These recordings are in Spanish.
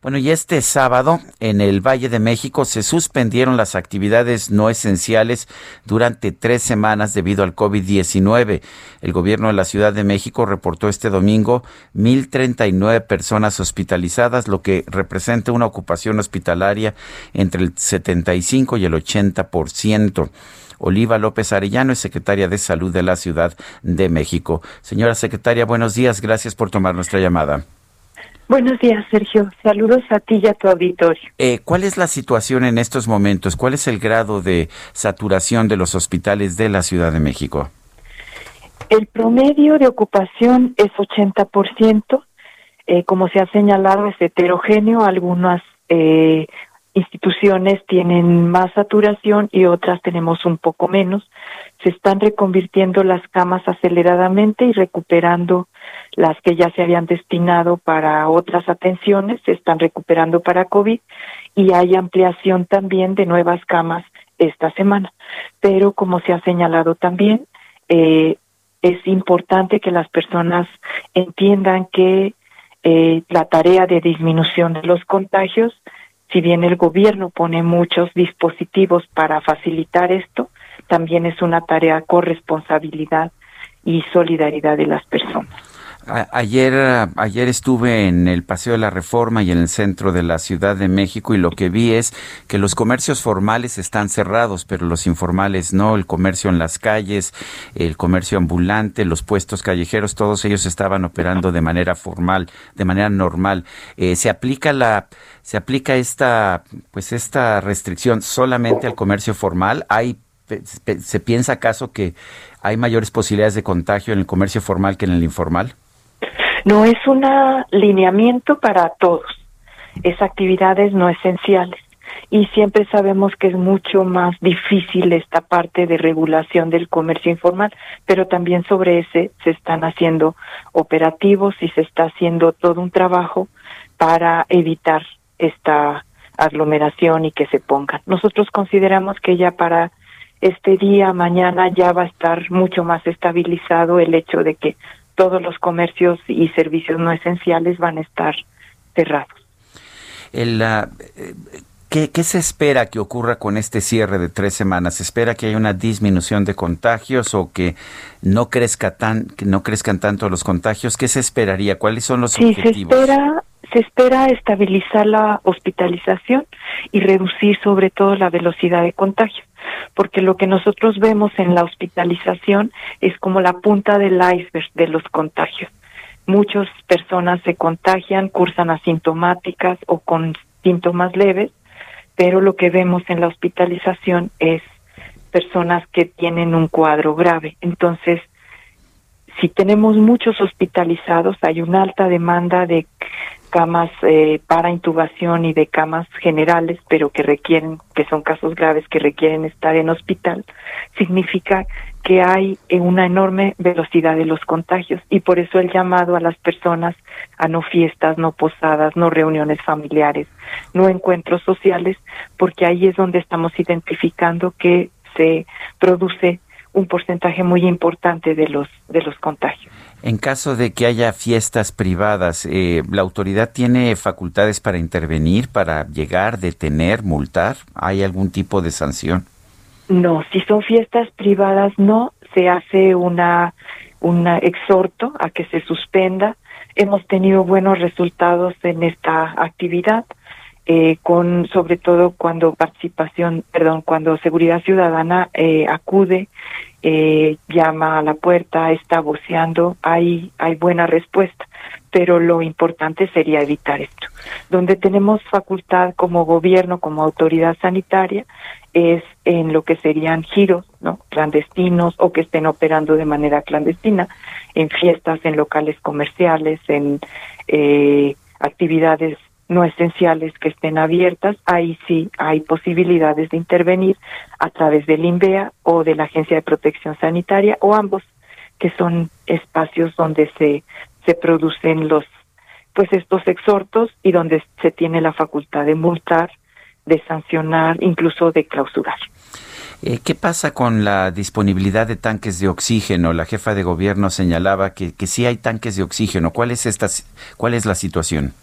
Bueno, y este sábado en el Valle de México se suspendieron las actividades no esenciales durante tres semanas debido al COVID-19. El gobierno de la Ciudad de México reportó este domingo 1.039 personas hospitalizadas, lo que representa una ocupación hospitalaria entre el 75 y el 80%. Oliva López Arellano es secretaria de Salud de la Ciudad de México. Señora secretaria, buenos días. Gracias por tomar nuestra llamada. Buenos días, Sergio. Saludos a ti y a tu auditorio. Eh, ¿Cuál es la situación en estos momentos? ¿Cuál es el grado de saturación de los hospitales de la Ciudad de México? El promedio de ocupación es 80%. Eh, como se ha señalado, es heterogéneo. Algunas eh, instituciones tienen más saturación y otras tenemos un poco menos. Se están reconvirtiendo las camas aceleradamente y recuperando las que ya se habían destinado para otras atenciones, se están recuperando para COVID y hay ampliación también de nuevas camas esta semana. Pero como se ha señalado también, eh, es importante que las personas entiendan que eh, la tarea de disminución de los contagios, si bien el gobierno pone muchos dispositivos para facilitar esto, también es una tarea corresponsabilidad y solidaridad de las personas. Ayer, ayer estuve en el Paseo de la Reforma y en el centro de la Ciudad de México y lo que vi es que los comercios formales están cerrados, pero los informales no, el comercio en las calles, el comercio ambulante, los puestos callejeros, todos ellos estaban operando de manera formal, de manera normal. Eh, se aplica la, se aplica esta, pues esta restricción solamente al comercio formal. Hay ¿Se piensa acaso que hay mayores posibilidades de contagio en el comercio formal que en el informal? No es un lineamiento para todos, es actividades no esenciales y siempre sabemos que es mucho más difícil esta parte de regulación del comercio informal, pero también sobre ese se están haciendo operativos y se está haciendo todo un trabajo para evitar esta aglomeración y que se pongan. Nosotros consideramos que ya para este día, mañana ya va a estar mucho más estabilizado el hecho de que todos los comercios y servicios no esenciales van a estar cerrados. El, ¿qué, se espera que ocurra con este cierre de tres semanas? ¿Se espera que haya una disminución de contagios o que no crezca tan, que no crezcan tanto los contagios? ¿Qué se esperaría? ¿Cuáles son los objetivos? Se espera, se espera estabilizar la hospitalización y reducir sobre todo la velocidad de contagio porque lo que nosotros vemos en la hospitalización es como la punta del iceberg de los contagios. Muchas personas se contagian, cursan asintomáticas o con síntomas leves, pero lo que vemos en la hospitalización es personas que tienen un cuadro grave. Entonces, si tenemos muchos hospitalizados, hay una alta demanda de camas eh, para intubación y de camas generales, pero que requieren, que son casos graves que requieren estar en hospital, significa que hay una enorme velocidad de los contagios y por eso el llamado a las personas a no fiestas, no posadas, no reuniones familiares, no encuentros sociales, porque ahí es donde estamos identificando que se produce un porcentaje muy importante de los de los contagios. En caso de que haya fiestas privadas, eh, ¿la autoridad tiene facultades para intervenir, para llegar, detener, multar? ¿Hay algún tipo de sanción? No, si son fiestas privadas no, se hace una un exhorto a que se suspenda. Hemos tenido buenos resultados en esta actividad. Eh, con sobre todo cuando participación, perdón, cuando seguridad ciudadana eh, acude eh, llama a la puerta, está voceando, hay, hay buena respuesta. pero lo importante sería evitar esto. Donde tenemos facultad como gobierno, como autoridad sanitaria, es en lo que serían giros, ¿no? Clandestinos o que estén operando de manera clandestina, en fiestas, en locales comerciales, en eh, actividades no esenciales que estén abiertas, ahí sí hay posibilidades de intervenir a través del INVEA o de la Agencia de Protección Sanitaria o ambos, que son espacios donde se se producen los pues estos exhortos y donde se tiene la facultad de multar, de sancionar, incluso de clausurar. Eh, ¿Qué pasa con la disponibilidad de tanques de oxígeno? La jefa de gobierno señalaba que, que sí hay tanques de oxígeno. ¿Cuál es, esta, cuál es la situación?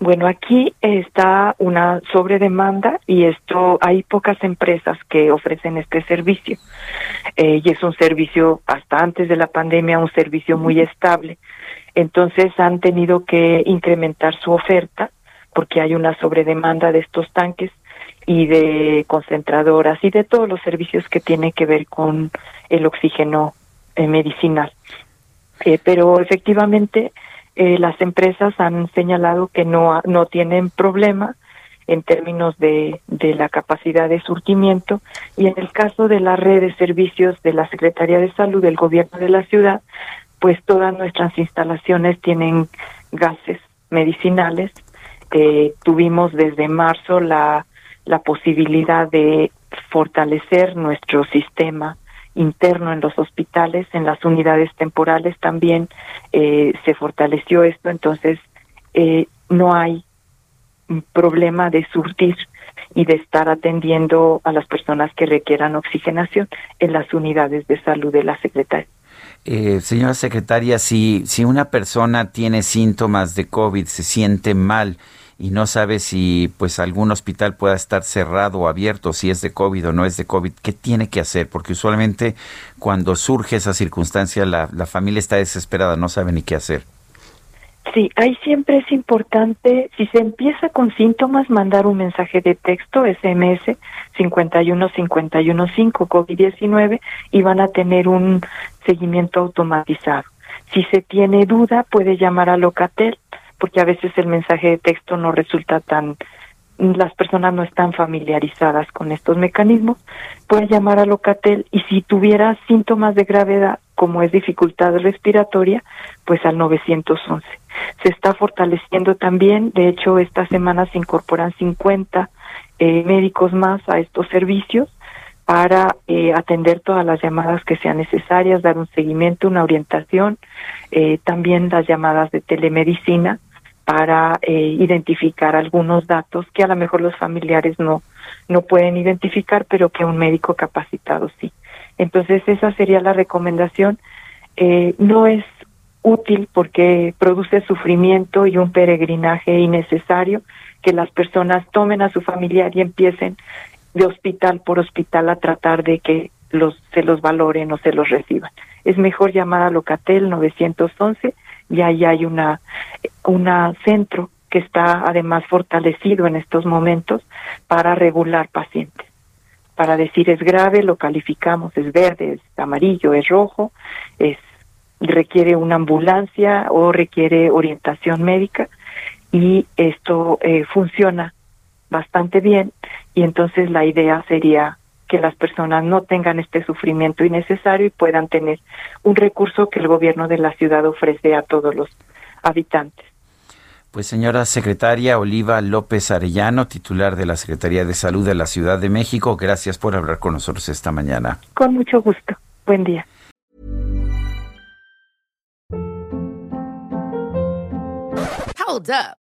Bueno, aquí está una sobredemanda y esto hay pocas empresas que ofrecen este servicio eh, y es un servicio hasta antes de la pandemia un servicio muy estable. Entonces han tenido que incrementar su oferta porque hay una sobredemanda de estos tanques y de concentradoras y de todos los servicios que tienen que ver con el oxígeno eh, medicinal. Eh, pero efectivamente eh, las empresas han señalado que no, no tienen problema en términos de, de la capacidad de surtimiento y en el caso de la red de servicios de la Secretaría de Salud del Gobierno de la ciudad, pues todas nuestras instalaciones tienen gases medicinales. Eh, tuvimos desde marzo la, la posibilidad de fortalecer nuestro sistema interno en los hospitales, en las unidades temporales también eh, se fortaleció esto, entonces eh, no hay problema de surtir y de estar atendiendo a las personas que requieran oxigenación en las unidades de salud de la secretaria. Eh, señora secretaria, si, si una persona tiene síntomas de COVID, se siente mal, y no sabe si pues algún hospital pueda estar cerrado o abierto, si es de COVID o no es de COVID, ¿qué tiene que hacer? Porque usualmente cuando surge esa circunstancia la, la familia está desesperada, no sabe ni qué hacer. Sí, ahí siempre es importante, si se empieza con síntomas, mandar un mensaje de texto, SMS 51515 COVID-19 y van a tener un seguimiento automatizado. Si se tiene duda, puede llamar a Locatel porque a veces el mensaje de texto no resulta tan las personas no están familiarizadas con estos mecanismos, puede llamar a Locatel y si tuviera síntomas de gravedad, como es dificultad respiratoria, pues al 911. Se está fortaleciendo también, de hecho, esta semana se incorporan 50 eh, médicos más a estos servicios para eh, atender todas las llamadas que sean necesarias, dar un seguimiento, una orientación, eh, también las llamadas de telemedicina para eh, identificar algunos datos que a lo mejor los familiares no no pueden identificar, pero que un médico capacitado sí. Entonces esa sería la recomendación. Eh, no es útil porque produce sufrimiento y un peregrinaje innecesario que las personas tomen a su familiar y empiecen de hospital por hospital a tratar de que los se los valoren o se los reciban. Es mejor llamar a Locatel 911 y ahí hay una, una centro que está además fortalecido en estos momentos para regular pacientes. Para decir es grave, lo calificamos, es verde, es amarillo, es rojo, es requiere una ambulancia o requiere orientación médica y esto eh, funciona bastante bien y entonces la idea sería que las personas no tengan este sufrimiento innecesario y puedan tener un recurso que el gobierno de la ciudad ofrece a todos los habitantes. Pues señora secretaria Oliva López Arellano, titular de la Secretaría de Salud de la Ciudad de México, gracias por hablar con nosotros esta mañana. Con mucho gusto. Buen día. Hold up.